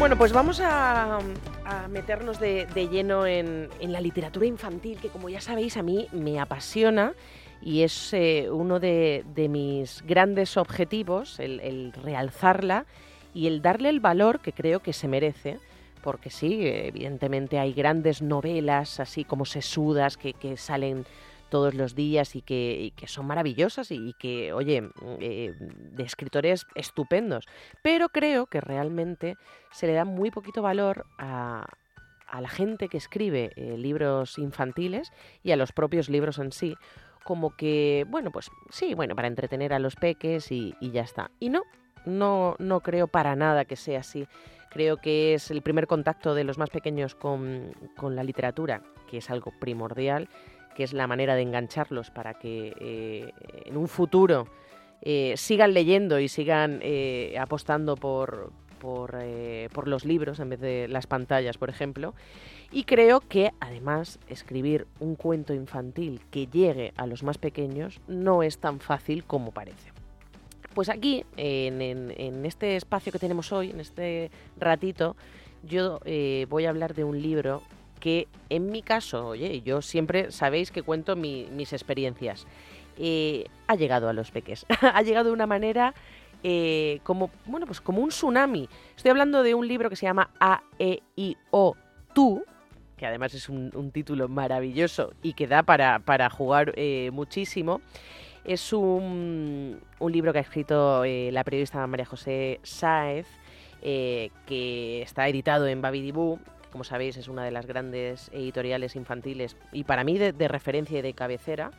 Bueno, pues vamos a, meternos de, lleno en, la literatura infantil, que como ya sabéis a mí me apasiona y es eh, uno de, mis grandes objetivos, el, realzarla y el darle el valor que creo que se merece. Porque sí, evidentemente hay grandes novelas así como sesudas que, que salen todos los días y que, son maravillosas y, que, oye, eh, de escritores estupendos. Pero creo que realmente se le da muy poquito valor a, la gente que escribe eh, libros infantiles y a los propios libros en sí, como que, bueno, pues sí, bueno, para entretener a los peques y, ya está. Y no, no, no creo para nada que sea así. Creo que es el primer contacto de los más pequeños con, con la literatura, que es algo primordial que es la manera de engancharlos para que eh, en un futuro eh, sigan leyendo y sigan eh, apostando por, por, los libros en vez de las pantallas, por ejemplo. Y creo que además escribir un cuento infantil que llegue a los más pequeños no es tan fácil como parece. Pues aquí, en, este espacio que tenemos hoy, en este ratito, yo voy a hablar de un libro que en mi caso, oye, yo siempre sabéis que cuento mis experiencias, eh, ha llegado a los peques. ha llegado de una manera eh, como, bueno, pues como un tsunami. Estoy hablando de un libro que se llama A, E, I, O, Tú, que además es un, título maravilloso y que da para, jugar eh, muchísimo. Es un, un, libro que ha escrito la periodista María José Sáez, que está editado en Babidibú como sabéis es una de las grandes editoriales infantiles y para mí de, referencia y de cabecera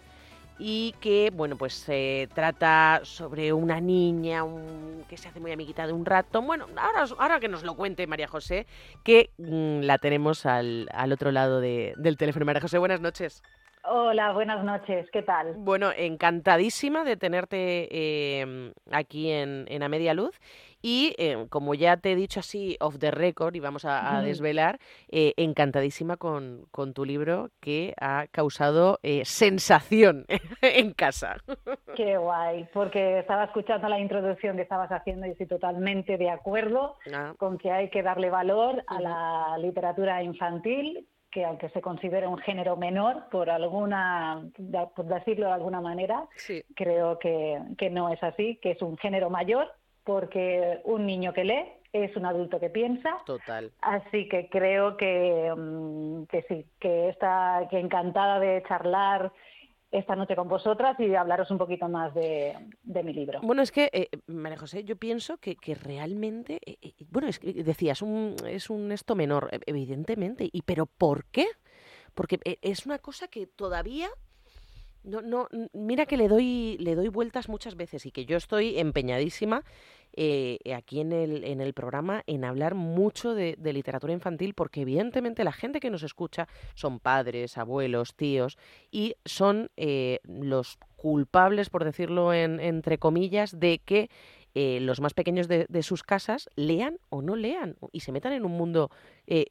y que bueno pues se trata sobre una niña que se hace muy amiguita de un rato. Bueno, ahora, ahora que nos lo cuente María José, que mm, la tenemos al, otro lado del teléfono. María José, buenas noches. Hola, buenas noches, ¿qué tal? Bueno, encantadísima de tenerte eh, aquí en, en A Media Luz y eh, como ya te he dicho así off the record y vamos a, desvelar, eh, encantadísima con, tu libro que ha causado eh, sensación en casa. Qué guay, porque estaba escuchando la introducción que estabas haciendo y estoy totalmente de acuerdo ah. con que hay que darle valor a la literatura infantil que aunque se considere un género menor, por alguna, por decirlo de alguna manera, creo que, que no es así, que es un género mayor porque un niño que lee es un adulto que piensa. Total. Así que creo que, mm, que sí, que está que encantada de charlar esta noche con vosotras y de hablaros un poquito más de, mi libro. Bueno, es que, eh, María José, yo pienso que, que realmente, eh, eh, bueno, es decías, un, es un esto menor, e, evidentemente, y pero ¿por qué? Porque es una cosa que todavía no, no, mira que le doy, le doy vueltas muchas veces y que yo estoy empeñadísima eh, aquí en el, en el programa en hablar mucho de, literatura infantil porque evidentemente la gente que nos escucha son padres, abuelos, tíos y son eh, los culpables, por decirlo en, entre comillas, de que eh, los más pequeños de, sus casas lean o no lean y se metan en un mundo eh,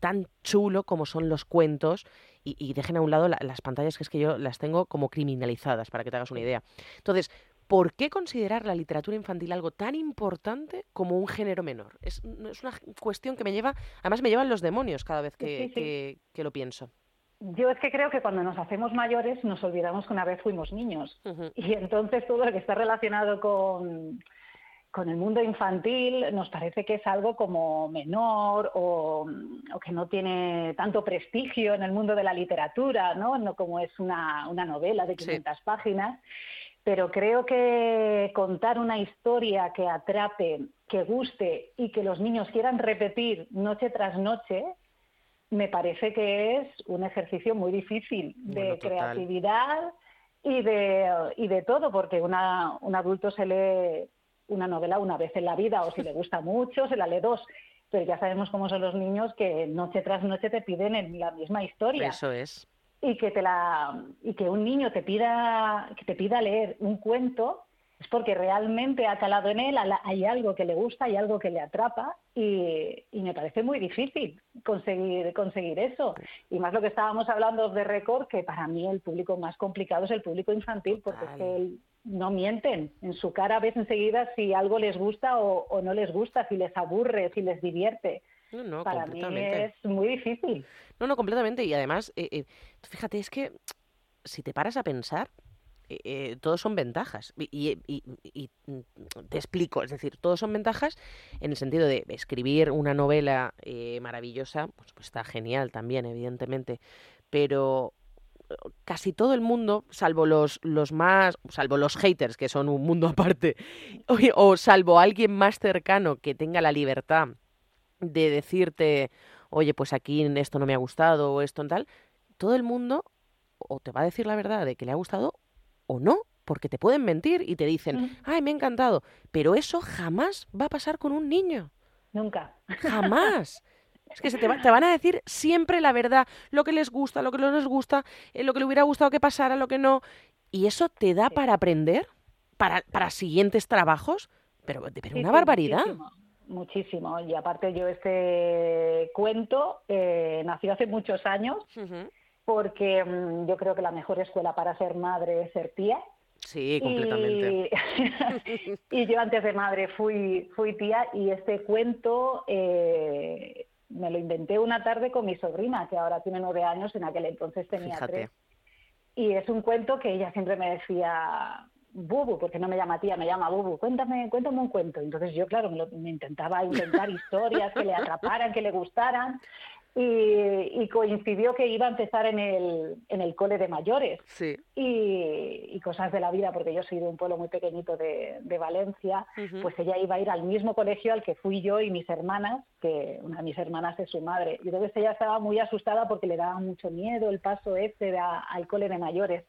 tan chulo como son los cuentos y, dejen a un lado las pantallas que es que yo las tengo como criminalizadas, para que te hagas una idea. Entonces, ¿por qué considerar la literatura infantil algo tan importante como un género menor? Es, es una cuestión que me lleva, además me llevan los demonios cada vez que, que, lo pienso. Yo es que creo que cuando nos hacemos mayores nos olvidamos que una vez fuimos niños. Y entonces todo lo que está relacionado con, con el mundo infantil nos parece que es algo como menor o, que no tiene tanto prestigio en el mundo de la literatura, ¿no? no como es una, novela de 500 páginas. Pero creo que contar una historia que atrape, que guste y que los niños quieran repetir noche tras noche, me parece que es un ejercicio muy difícil de creatividad y de, y de todo, porque una, un adulto se lee una novela una vez en la vida o si le gusta mucho, se la lee dos. Pero ya sabemos cómo son los niños que noche tras noche te piden la misma historia. Eso es. Y que te la y que un niño te pida que te pida leer un cuento es porque realmente ha calado en él, hay algo que le gusta, hay algo que le atrapa y, me parece muy difícil conseguir, conseguir eso. Y más lo que estábamos hablando de récord, que para mí el público más complicado es el público infantil, porque es que el, no mienten. En su cara ves enseguida si algo les gusta o, no les gusta, si les aburre, si les divierte. No, no, Para mí es muy difícil. No, no, completamente. Y además, eh, eh, fíjate, es que si te paras a pensar, eh, todos son ventajas. Y, mm, te explico, es decir, todos son ventajas en el sentido de escribir una novela maravillosa, pues, pues, está genial también, evidentemente, pero casi todo el mundo, salvo los, los más, salvo los haters, que son un mundo aparte, o, salvo alguien más cercano que tenga la libertad de decirte, oye, pues aquí esto no me ha gustado o esto en tal, todo el mundo o te va a decir la verdad de que le ha gustado o no, porque te pueden mentir y te dicen, ay, me ha encantado, pero eso jamás va a pasar con un niño. Nunca. Jamás. Es que se te, van a decir siempre la verdad, lo que les gusta, lo que no les gusta, eh, lo que le hubiera gustado que pasara, lo que no. Y eso te da para aprender, para, para siguientes trabajos, pero, pero una barbaridad. Muchísimo, Y aparte yo este cuento eh, nació hace muchos años porque mm, yo creo que la mejor escuela para ser madre es ser tía. Sí, completamente. Y, yo antes de madre fui, fui tía y este cuento eh, me lo inventé una tarde con mi sobrina, que ahora tiene nueve años, en aquel entonces tenía tres. Y es un cuento que ella siempre me decía, Bubu, porque no me llama tía, me llama Bubu, cuéntame, cuéntame un cuento. Entonces yo, claro, me, intentaba inventar historias que le atraparan, que le gustaran y, coincidió que iba a empezar en el, en el cole de mayores. Sí. Y, cosas de la vida, porque yo soy de un pueblo muy pequeñito de, de Valencia, pues ella iba a ir al mismo colegio al que fui yo y mis hermanas, que una de mis hermanas es su madre. Y entonces ella estaba muy asustada porque le daba mucho miedo el paso este al cole de mayores.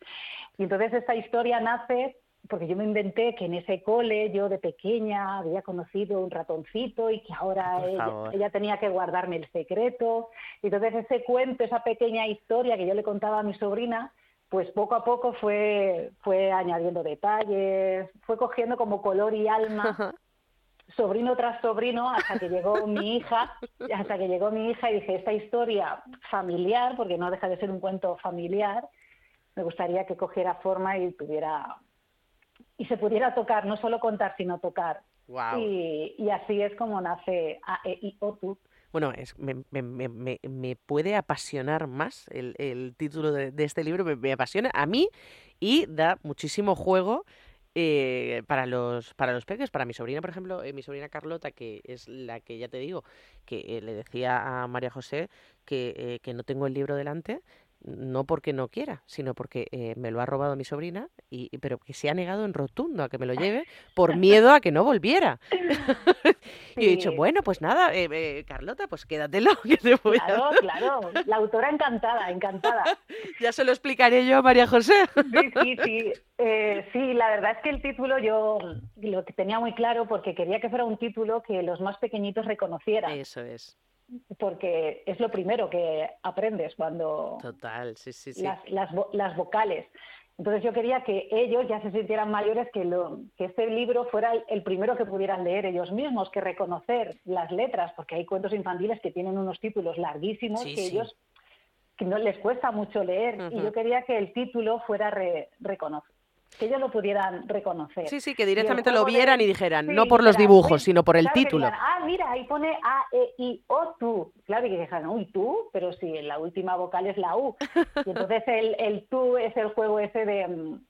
Y entonces esta historia nace porque yo me inventé que en ese cole yo de pequeña había conocido un ratoncito y que ahora ella, tenía que guardarme el secreto. Y entonces ese cuento, esa pequeña historia que yo le contaba a mi sobrina, pues poco a poco fue, fue añadiendo detalles, fue cogiendo como color y alma, sobrino tras sobrino, hasta que llegó mi hija, hasta que llegó mi hija y dije, esta historia familiar, porque no deja de ser un cuento familiar, me gustaría que cogiera forma y tuviera y se pudiera tocar, no solo contar, sino tocar. Y, así es como nace AEIOTU. Bueno, es, me, me, me, me, puede apasionar más el, el título de, este libro, me, apasiona a mí y da muchísimo juego eh, para los para los peques, para mi sobrina, por ejemplo, eh, mi sobrina Carlota, que es la que ya te digo, que eh, le decía a María José que, que no tengo el libro delante, no porque no quiera, sino porque eh, me lo ha robado mi sobrina, y, pero que se ha negado en rotundo a que me lo lleve por miedo a que no volviera. y he dicho, bueno, pues nada, eh, eh, Carlota, pues quédatelo, que te voy claro, Claro, la autora encantada, encantada. ya se lo explicaré yo a María José. sí, sí, sí. sí, la verdad es que el título yo lo tenía muy claro porque quería que fuera un título que los más pequeñitos reconocieran. Eso es porque es lo primero que aprendes cuando... Total, sí, sí, sí. Las, las, vocales. Entonces yo quería que ellos ya se sintieran mayores, que, lo, que este libro fuera el, primero que pudieran leer ellos mismos, que reconocer las letras, porque hay cuentos infantiles que tienen unos títulos larguísimos que ellos que no les cuesta mucho leer y yo quería que el título fuera re, reconocer que ellos lo pudieran reconocer. Sí, sí, que directamente lo vieran y dijeran, no por los dibujos, sino por el título. ah, mira, ahí pone A, E, I, O, tú. Claro, y que dijeran, uy, tú, pero si la última vocal es la U. Y entonces el, el tú es el juego ese de, mm,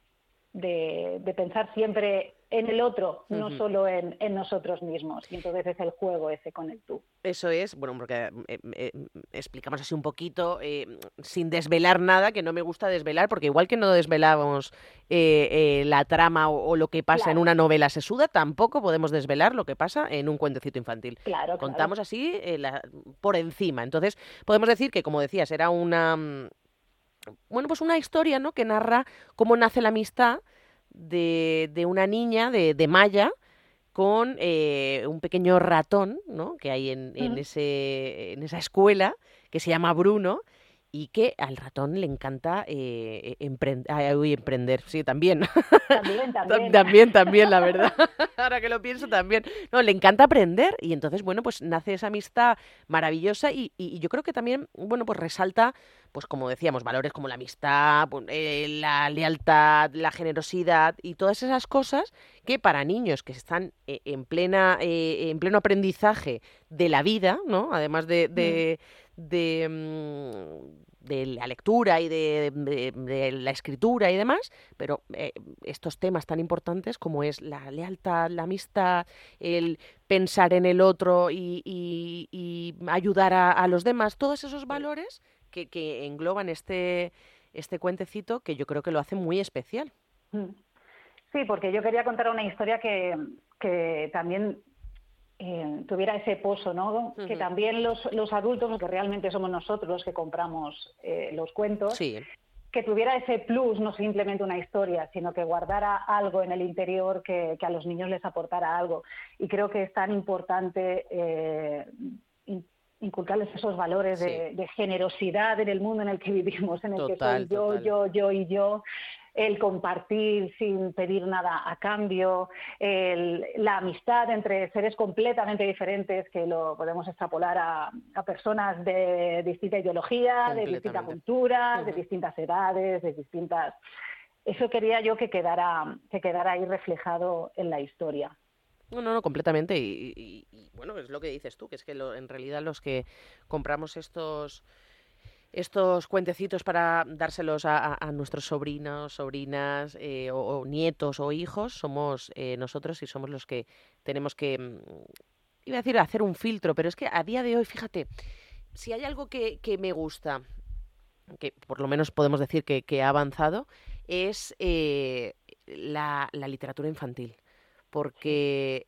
de, de pensar siempre en el otro, no solo en, nosotros mismos. Y entonces es el juego ese con el tú. Eso es, bueno, porque eh, eh, explicamos así un poquito, eh, sin desvelar nada, que no me gusta desvelar, porque igual que no desvelamos la trama o, lo que pasa en una novela sesuda, tampoco podemos desvelar lo que pasa en un cuentecito infantil. Claro, Contamos así por encima. Entonces, podemos decir que, como decías, era una... Mm, bueno, pues una historia, ¿no? Que narra cómo nace la amistad de, de una niña de, de Maya con eh, un pequeño ratón ¿no? que hay en, en, ese, en esa escuela que se llama Bruno y que al ratón le encanta eh, emprender. Sí, también. También, también. también, también, la verdad. Ahora que lo pienso, también. No, le encanta aprender y entonces, bueno, pues nace esa amistad maravillosa y, y yo creo que también, bueno, pues resalta pues como decíamos, valores como la amistad, eh, la lealtad, la generosidad y todas esas cosas que para niños que están eh, en plena en pleno aprendizaje de la vida, ¿no? Además de, de, mm, de, la lectura y de, la escritura y demás, pero estos temas tan importantes como es la lealtad, la amistad, el pensar en el otro y, ayudar a los demás, todos esos valores que, engloban este, este cuentecito que yo creo que lo hace muy especial. Mm. Sí, porque yo quería contar una historia que, que también eh, tuviera ese pozo, ¿no? Que también los, los adultos, que realmente somos nosotros los que compramos eh, los cuentos, que tuviera ese plus, no simplemente una historia, sino que guardara algo en el interior que, que a los niños les aportara algo. Y creo que es tan importante eh, inculcarles esos valores de, generosidad en el mundo en el que vivimos, en el que soy yo, yo, yo y yo, el compartir sin pedir nada a cambio, la amistad entre seres completamente diferentes que lo podemos extrapolar a, personas de distinta ideología, de distinta cultura, de distintas edades, de distintas... Eso quería yo que quedara, que quedara ahí reflejado en la historia. No, no, no, completamente. Y, bueno, es lo que dices tú, que es que en realidad los que compramos estos estos cuentecitos para dárselos a, nuestros sobrinos, sobrinas, eh, o, nietos o hijos, somos eh, nosotros y somos los que tenemos que, mm, iba a decir, hacer un filtro, pero es que a día de hoy, fíjate, si hay algo que, me gusta, que por lo menos podemos decir que, ha avanzado, es eh, la literatura infantil. Porque,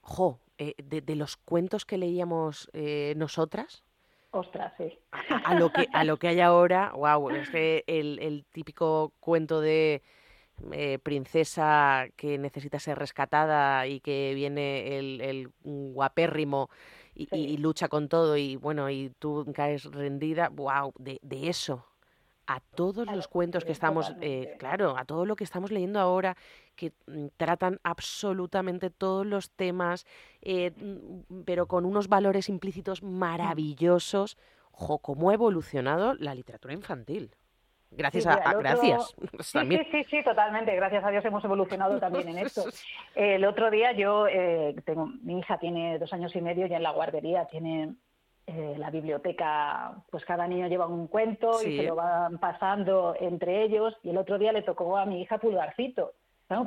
jo, de, los cuentos que leíamos nosotras, Ostras, sí. A, lo que, a lo que hay ahora, wow, es que el, típico cuento de eh, princesa que necesita ser rescatada y que viene el, guapérrimo y, lucha con todo y bueno, y tú caes rendida, wow, de, de eso a todos los cuentos que estamos, eh, claro, a todo lo que estamos leyendo ahora, que mm, tratan absolutamente todos los temas, eh, mm, pero con unos valores implícitos maravillosos. Jo, cómo ha evolucionado la literatura infantil. Gracias a, gracias. Sí, sí, sí, totalmente. Gracias a Dios hemos evolucionado también en esto. El otro día yo eh, tengo, mi hija tiene dos años y medio y en la guardería tiene eh, la biblioteca, pues cada niño lleva un cuento y se lo van pasando entre ellos. Y el otro día le tocó a mi hija Pulgarcito.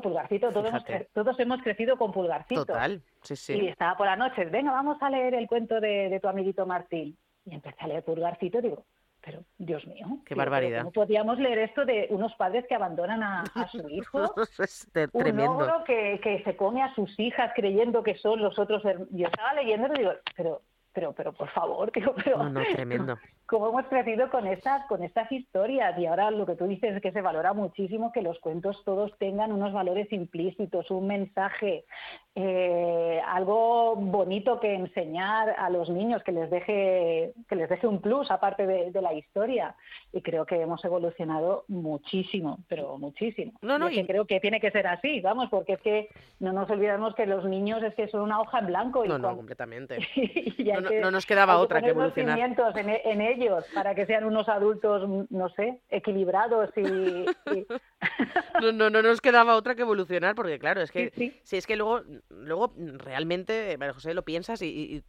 Pulgarcito, todos hemos, todos hemos, crecido con Pulgarcito. Total, sí, sí. Y estaba por la noche, venga, vamos a leer el cuento de, tu amiguito Martín. Y empecé a leer Pulgarcito y digo, pero Dios mío. Qué barbaridad. ¿Cómo podíamos leer esto de unos padres que abandonan a, su hijo? es tremendo. Un ogro que, que se come a sus hijas creyendo que son los otros. Yo estaba leyendo y digo, pero pero, pero por favor, tío, pero... No, no, tremendo. Cómo hemos crecido con estas, con estas historias y ahora lo que tú dices es que se valora muchísimo que los cuentos todos tengan unos valores implícitos, un mensaje, eh, algo bonito que enseñar a los niños, que les deje, que les deje un plus aparte de, la historia. Y creo que hemos evolucionado muchísimo, pero muchísimo. No, no, y... creo que tiene que ser así, vamos, porque es que no nos olvidemos que los niños es que son una hoja en blanco. Y no, no, completamente. no, nos quedaba otra que evolucionar. En, en, ellos para que sean unos adultos, no sé, equilibrados y... no, no, no nos quedaba otra que evolucionar, porque claro, es que si es que luego, luego realmente, María José, lo piensas y,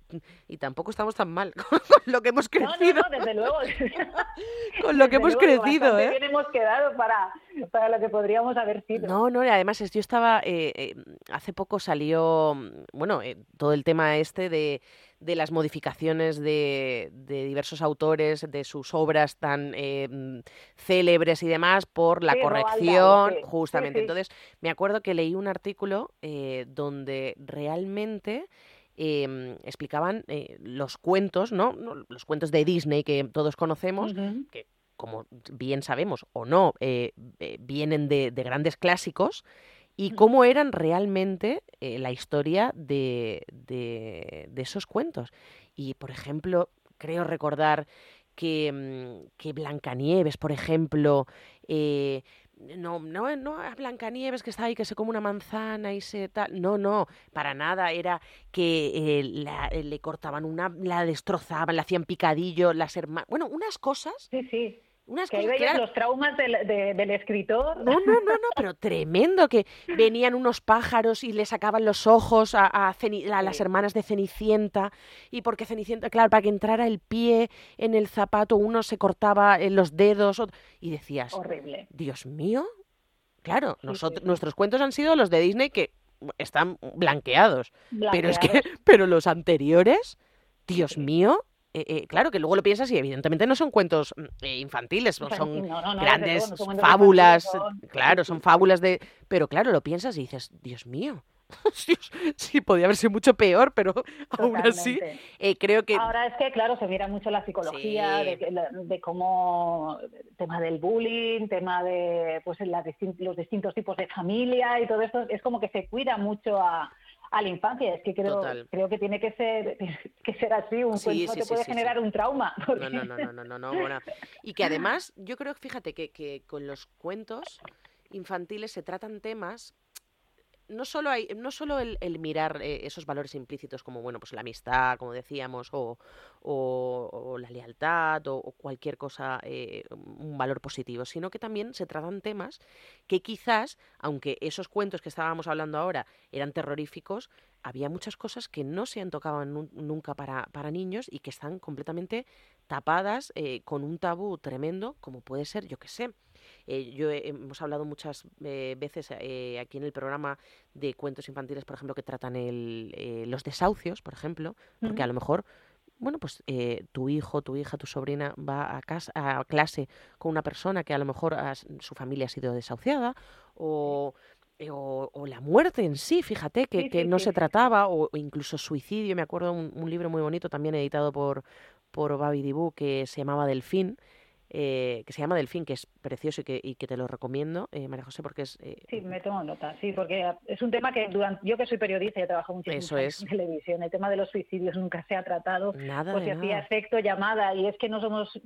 y, tampoco estamos tan mal con lo que hemos crecido. No, no, desde luego. con lo que hemos crecido, ¿eh? Bien hemos quedado para, para lo que podríamos haber sido. No, no, y además yo estaba, eh, eh, hace poco salió, bueno, eh, todo el tema este de de las modificaciones de, diversos autores, de sus obras tan eh, célebres y demás, por la corrección, justamente. Entonces, me acuerdo que leí un artículo eh, donde realmente... Em, explicaban eh, los cuentos, ¿no? Los cuentos de Disney que todos conocemos, que como bien sabemos o no, vienen de, de, grandes clásicos, y cómo eran realmente eh, la historia de, de, esos cuentos. Y, por ejemplo, creo recordar que, mm, que Blancanieves, por ejemplo, eh, no, no, no a Blancanieves que está ahí, que se come una manzana y se tal. No, no, para nada. Era que eh, eh, le cortaban una, la destrozaban, le hacían picadillo, las hermanas. Bueno, unas cosas. Sí, sí que ahí veías los traumas del, del, escritor. No, no, no, no, pero tremendo, que venían unos pájaros y le sacaban los ojos a, a, las hermanas de Cenicienta, y porque Cenicienta, claro, para que entrara el pie en el zapato, uno se cortaba eh, los dedos, y decías, horrible. Dios mío, claro, nosotros, nuestros cuentos han sido los de Disney que están blanqueados, blanqueados. pero es que, pero los anteriores, Dios mío, eh, eh, claro, que luego lo piensas y evidentemente no son cuentos eh, infantiles, son, grandes fábulas, claro, son fábulas de... Pero claro, lo piensas y dices, Dios mío, sí, podía haber sido mucho peor, pero aún así creo que... Ahora es que, claro, se mira mucho la psicología de, de, cómo... tema del bullying, tema de pues los distintos tipos de familia y todo esto, es como que se cuida mucho a a la infancia. Es que creo, creo que tiene que ser, que ser así. Un cuento te puede generar un trauma. No, no, no, no, no, no, Y que además, yo creo, fíjate, que, que con los cuentos infantiles se tratan temas no solo hay, no solo el, mirar eh, esos valores implícitos como bueno, pues la amistad, como decíamos, o, la lealtad, o, cualquier cosa, eh, un valor positivo, sino que también se tratan temas que quizás, aunque esos cuentos que estábamos hablando ahora eran terroríficos, había muchas cosas que no se han tocado nunca para, para niños y que están completamente tapadas eh, con un tabú tremendo, como puede ser, yo qué sé, eh, yo hemos hablado muchas eh, veces eh, aquí en el programa de cuentos infantiles, por ejemplo, que tratan el, los desahucios, por ejemplo, porque a lo mejor bueno, pues tu hijo, tu hija, tu sobrina va a, casa, a clase con una persona que a lo mejor su familia ha sido desahuciada o, o, la muerte en sí, fíjate, que, que no se trataba, o, incluso suicidio. Me acuerdo un, un libro muy bonito también editado por, por Babi Dibu que se llamaba Delfín, eh, que se llama Delfín, que es precioso y que, y que te lo recomiendo, eh, María José, porque es... Eh, sí, me tomo nota, sí, porque es un tema que durante, yo que soy periodista y he trabajado muchísimo en televisión, el tema de los suicidios nunca se ha tratado, nada, pues se hacía efecto llamada y es que no somos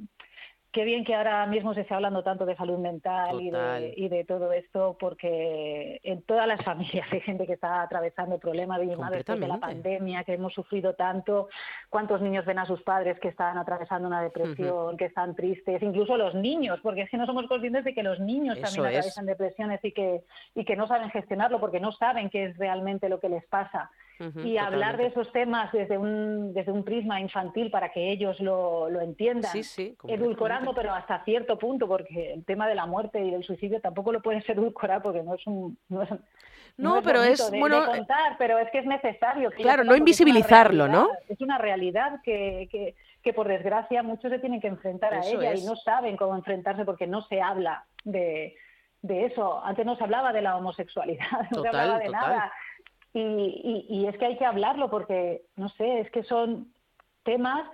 qué bien que ahora mismo se esté hablando tanto de salud mental y de, y de, todo esto, porque en todas las familias hay gente que está atravesando problemas, de después de la pandemia, que hemos sufrido tanto. ¿Cuántos niños ven a sus padres que están atravesando una depresión, que están tristes? Incluso los niños, porque es que no somos conscientes de que los niños también atraviesan depresiones y que, y que no saben gestionarlo porque no saben qué es realmente lo que les pasa y hablar de esos temas desde un, desde un prisma infantil para que ellos lo, lo entiendan, edulcorando, pero hasta cierto punto, porque el tema de la muerte y del suicidio tampoco lo puedes edulcorar porque no es un... No, es, no, pero es bueno eh, contar, pero es que es necesario. claro, no invisibilizarlo, ¿no? Es una realidad que, que, que, por desgracia muchos se tienen que enfrentar a ella y no saben cómo enfrentarse porque no se habla de, de eso. Antes no se hablaba de la homosexualidad, no se hablaba de nada. Y, y, es que hay que hablarlo porque, no sé, es que son temas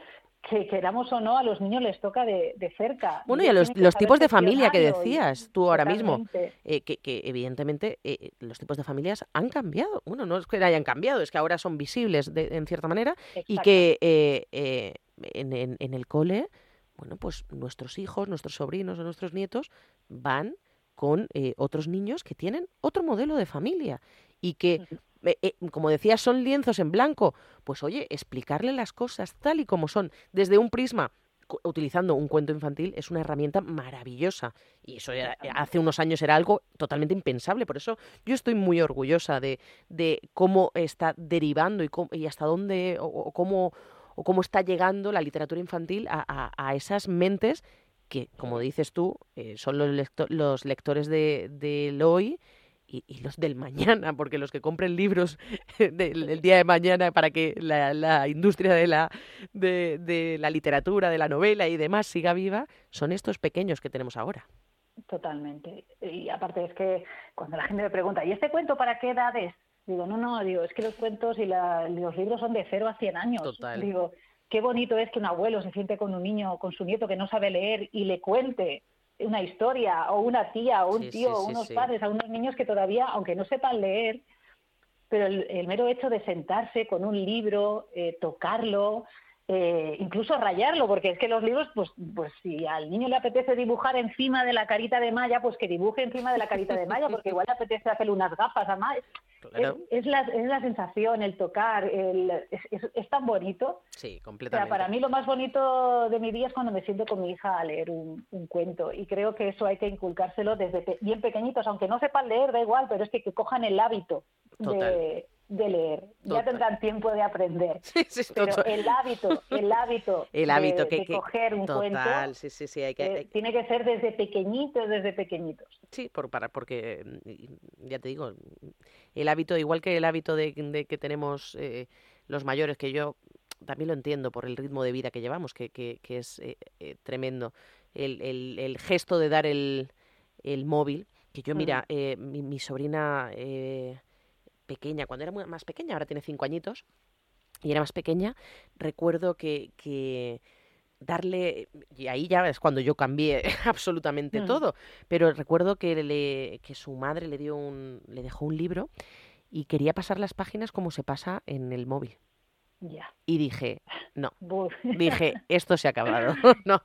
que queramos o no, a los niños les toca de, cerca. Bueno, y a los, tipos de familia que decías tú ahora mismo, eh, que, que, evidentemente eh, los tipos de familias han cambiado. Bueno, no es que hayan cambiado, es que ahora son visibles de, en cierta manera y que eh, en, en, en, el cole, bueno, pues nuestros hijos, nuestros sobrinos o nuestros nietos van con otros niños que tienen otro modelo de familia y que eh, eh, como decía, son lienzos en blanco. Pues oye, explicarle las cosas tal y como son, desde un prisma utilizando un cuento infantil es una herramienta maravillosa. Y eso hace unos años era algo totalmente impensable. Por eso yo estoy muy orgullosa de, de cómo está derivando y, y hasta dónde o, cómo o cómo está llegando la literatura infantil a, a, esas mentes que como dices tú eh, son los, los lectores de, de hoy y, los del mañana, porque los que compren libros del, día de mañana para que la, industria de la, de, la literatura, de la novela y demás siga viva, son estos pequeños que tenemos ahora. Totalmente. Y aparte es que cuando la gente me pregunta, ¿y este cuento para qué edad es? Digo, no, no, digo, es que los cuentos y los libros son de 0 a 100 años. Total. Digo, qué bonito es que un abuelo se siente con un niño, con su nieto que no sabe leer y le cuente una historia o una tía o un tío o unos padres a unos niños que todavía, aunque no sepan leer, pero el, mero hecho de sentarse con un libro, eh, tocarlo, eh, incluso rayarlo, porque es que los libros, pues, pues si al niño le apetece dibujar encima de la carita de Maya, pues que dibuje encima de la carita de Maya, porque igual le apetece hacerle unas gafas a Maya. Es, la, es, la, sensación, el tocar, el, es, tan bonito. Sí, completamente. O sea, para mí lo más bonito de mi día es cuando me siento con mi hija a leer un, cuento, y creo que eso hay que inculcárselo desde bien pequeñitos, aunque no sepan leer, da igual, pero es que, que cojan el hábito de de leer, ya tendrán tiempo de aprender. pero el hábito, el hábito, el hábito de, que, coger un cuento eh, tiene que ser desde pequeñitos, desde pequeñitos. Sí, por, para, porque mm, ya te digo, el hábito, igual que el hábito de, que tenemos eh, los mayores, que yo también lo entiendo por el ritmo de vida que llevamos, que, que, es eh, tremendo. El, el, el, gesto de dar el, el móvil, que yo, mira, mi, mi, sobrina pequeña, cuando era más pequeña, ahora tiene cinco añitos, y era más pequeña, recuerdo que, que darle, y ahí ya es cuando yo cambié absolutamente mm. todo, pero recuerdo que, le, que su madre le, dio un, le dejó un libro y quería pasar las páginas como se pasa en el móvil. Y dije, no. dije, esto se ha acabado. no.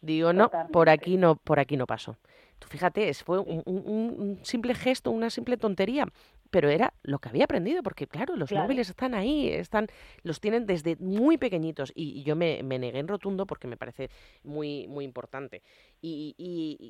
Digo, no, por aquí no, por aquí no paso. Tú fíjate, fue un, simple gesto, una simple tontería, pero era lo que había aprendido, porque claro, los móviles están ahí, están, los tienen desde muy pequeñitos y, yo me, negué en rotundo porque me parece muy, muy importante. Y,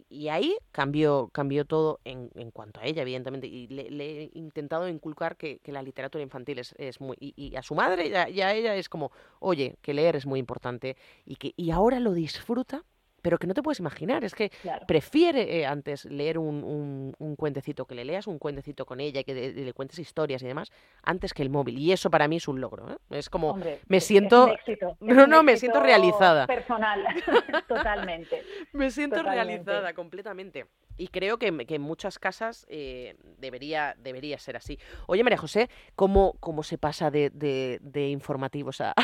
y, ahí cambió, cambió todo en, en, cuanto a ella, evidentemente, y le, he intentado inculcar que, que, la literatura infantil es, es muy... Y, a su madre y a, y a ella es como, oye, que leer es muy importante y que y ahora lo disfruta pero que no te puedes imaginar. Es que prefiere eh, antes leer un, un, cuentecito, que le leas un cuentecito con ella y que le, cuentes historias y demás, antes que el móvil. Y eso para mí es un logro. ¿eh? Es como, me siento... no, no, me siento realizada. Personal, totalmente. me siento realizada completamente. Y creo que, en muchas casas eh, debería, debería ser así. Oye, María José, ¿cómo, cómo se pasa de, de, informativos a,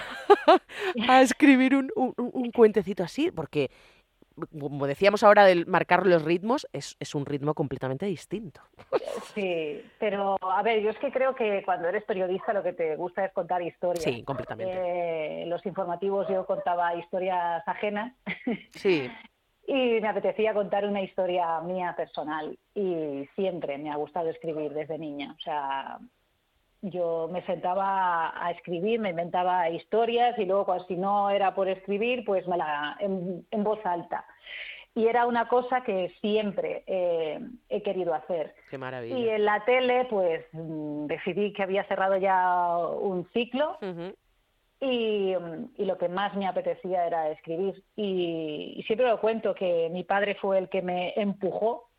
a escribir un, un, un, cuentecito así? Porque como decíamos ahora del marcar los ritmos, es, es, un ritmo completamente distinto. Sí, pero a ver, yo es que creo que cuando eres periodista lo que te gusta es contar historias. Sí, completamente. Eh, los informativos yo contaba historias ajenas. Sí. y me apetecía contar una historia mía personal y siempre me ha gustado escribir desde niña. O sea, yo me sentaba a escribir, me inventaba historias y luego si no era por escribir, pues me la en, voz alta. Y era una cosa que siempre eh, he querido hacer. Qué maravilla. Y en la tele, pues mm, decidí que había cerrado ya un ciclo y, y, lo que más me apetecía era escribir. Y, y siempre lo cuento que mi padre fue el que me empujó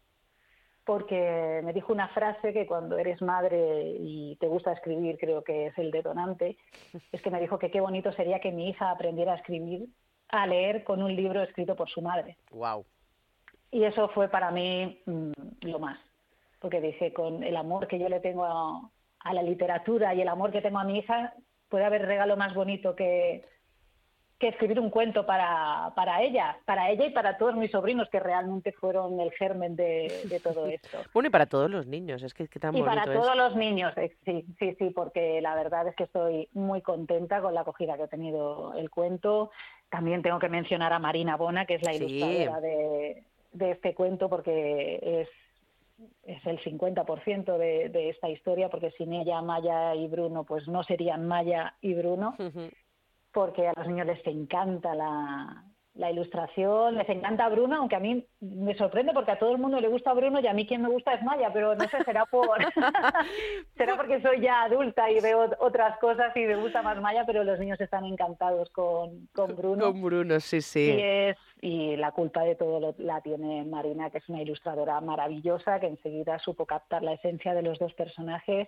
porque me dijo una frase que cuando eres madre y te gusta escribir, creo que es el detonante, es que me dijo que qué bonito sería que mi hija aprendiera a escribir, a leer con un libro escrito por su madre. Wow. Y eso fue para mí mm, lo más, porque dije, con el amor que yo le tengo a la literatura y el amor que tengo a mi hija, puede haber regalo más bonito que, que escribir un cuento para, para ella, para ella y para todos mis sobrinos que realmente fueron el germen de, todo esto. bueno, y para todos los niños, es que, tan Y para todos los niños, eh, sí, sí, sí, porque la verdad es que estoy muy contenta con la acogida que ha tenido el cuento. También tengo que mencionar a Marina Bona, que es la ilustradora de, de este cuento, porque es es el 50% de, de esta historia, porque sin ella Maya y Bruno, pues no serían Maya y Bruno porque a los niños les encanta la, ilustración, les encanta Bruno, aunque a mí me sorprende porque a todo el mundo le gusta Bruno y a mí quien me gusta es Maya, pero no sé, será por será porque soy ya adulta y veo otras cosas y me gusta más Maya, pero los niños están encantados con, con Bruno. Con Bruno, sí, sí. Y, es, y la culpa de todo la tiene Marina, que es una ilustradora maravillosa, que enseguida supo captar la esencia de los dos personajes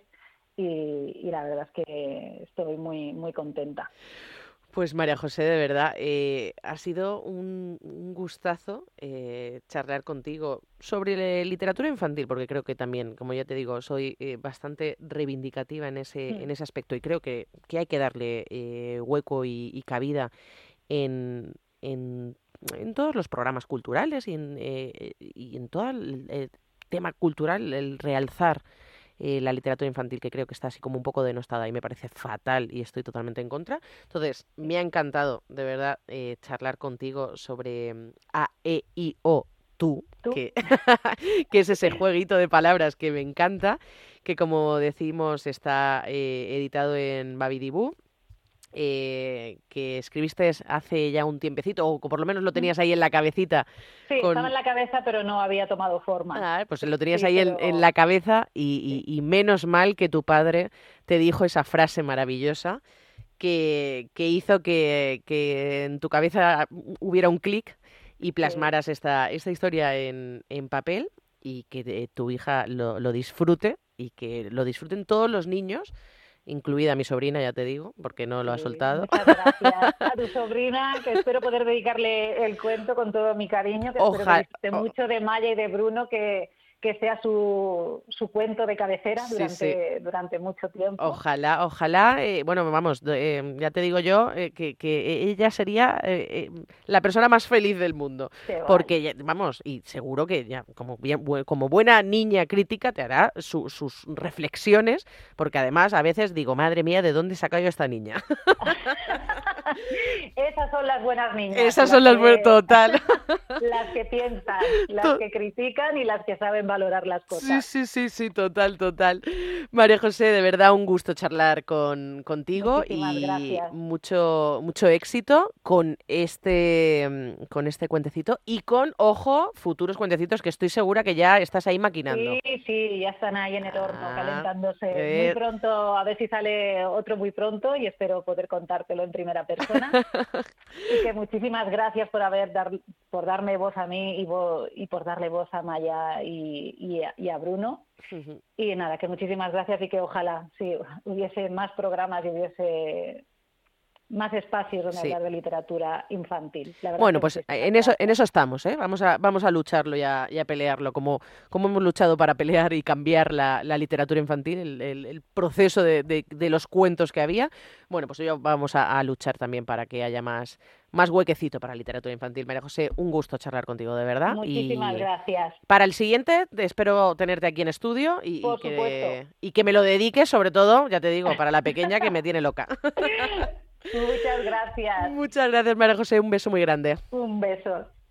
y, y la verdad es que estoy muy, muy contenta. Pues María José, de verdad, eh, ha sido un, gustazo eh, charlar contigo sobre literatura infantil, porque creo que también, como ya te digo, soy eh, bastante reivindicativa en ese, mm. en ese aspecto y creo que, que hay que darle hueco y, cabida en, en, en, todos los programas culturales y en, y en todo el tema cultural, el realzar eh, la literatura infantil, que creo que está así como un poco denostada y me parece fatal y estoy totalmente en contra. Entonces, me ha encantado, de verdad, eh, charlar contigo sobre mm, A, E, I, O, tú, Que, que, es ese jueguito de palabras que me encanta, que como decimos está eh, editado en Babidibú eh, que escribiste hace ya un tiempecito, o por lo menos lo tenías ahí en la cabecita. Sí, estaba en la cabeza, pero no había tomado forma. Ah, pues lo tenías ahí en, la cabeza y, menos mal que tu padre te dijo esa frase maravillosa que, hizo que, en tu cabeza hubiera un clic y plasmaras esta, esta historia en, papel y que tu hija lo, lo disfrute y que lo disfruten todos los niños incluida mi sobrina, ya te digo, porque no lo ha soltado. Muchas gracias a tu sobrina, que espero poder dedicarle el cuento con todo mi cariño, que Ojalá. espero que mucho de Maya y de Bruno, que que sea su, su cuento de cabecera durante, durante mucho tiempo. Ojalá, ojalá, eh, bueno, vamos, eh, ya te digo yo eh, que, que, ella sería la persona más feliz del mundo. porque, vamos, y seguro que ya como, bien, como buena niña crítica te hará sus reflexiones, porque además a veces digo, madre mía, ¿de dónde saca yo esta niña? Esas son las buenas niñas. Esas son las buenas, total. las que piensan, las que critican y las que saben valorar las cosas. Sí, sí, sí, sí, total, total. María José, de verdad un gusto charlar con, contigo y mucho mucho éxito con este mm, con este cuentecito y con ojo futuros cuentecitos que estoy segura que ya estás ahí maquinando. Sí, sí, ya están ahí en el horno ah, calentándose. Muy pronto, a ver si sale otro muy pronto y espero poder contártelo en primera persona. y que muchísimas gracias por haber dar, por darme voz a mí y, y por darle voz a Maya y, y, a, Bruno. Y nada, que muchísimas gracias y que ojalá sí, hubiese más programas y hubiese más espacios donde hablar de literatura infantil. bueno, pues en eso, en eso estamos, ¿eh? Vamos a, vamos a lucharlo y a, pelearlo, como, como hemos luchado para pelear y cambiar la, literatura infantil, el, proceso de, los cuentos que había. Bueno, pues yo vamos a, luchar también para que haya más, más huequecito para la literatura infantil. María José, un gusto charlar contigo, de verdad. Muchísimas gracias. Para el siguiente, espero tenerte aquí en estudio y, que, y que me lo dediques, sobre todo, ya te digo, para la pequeña que me tiene loca. Muchas gracias. Muchas gracias, María José. Un beso muy grande. Un beso.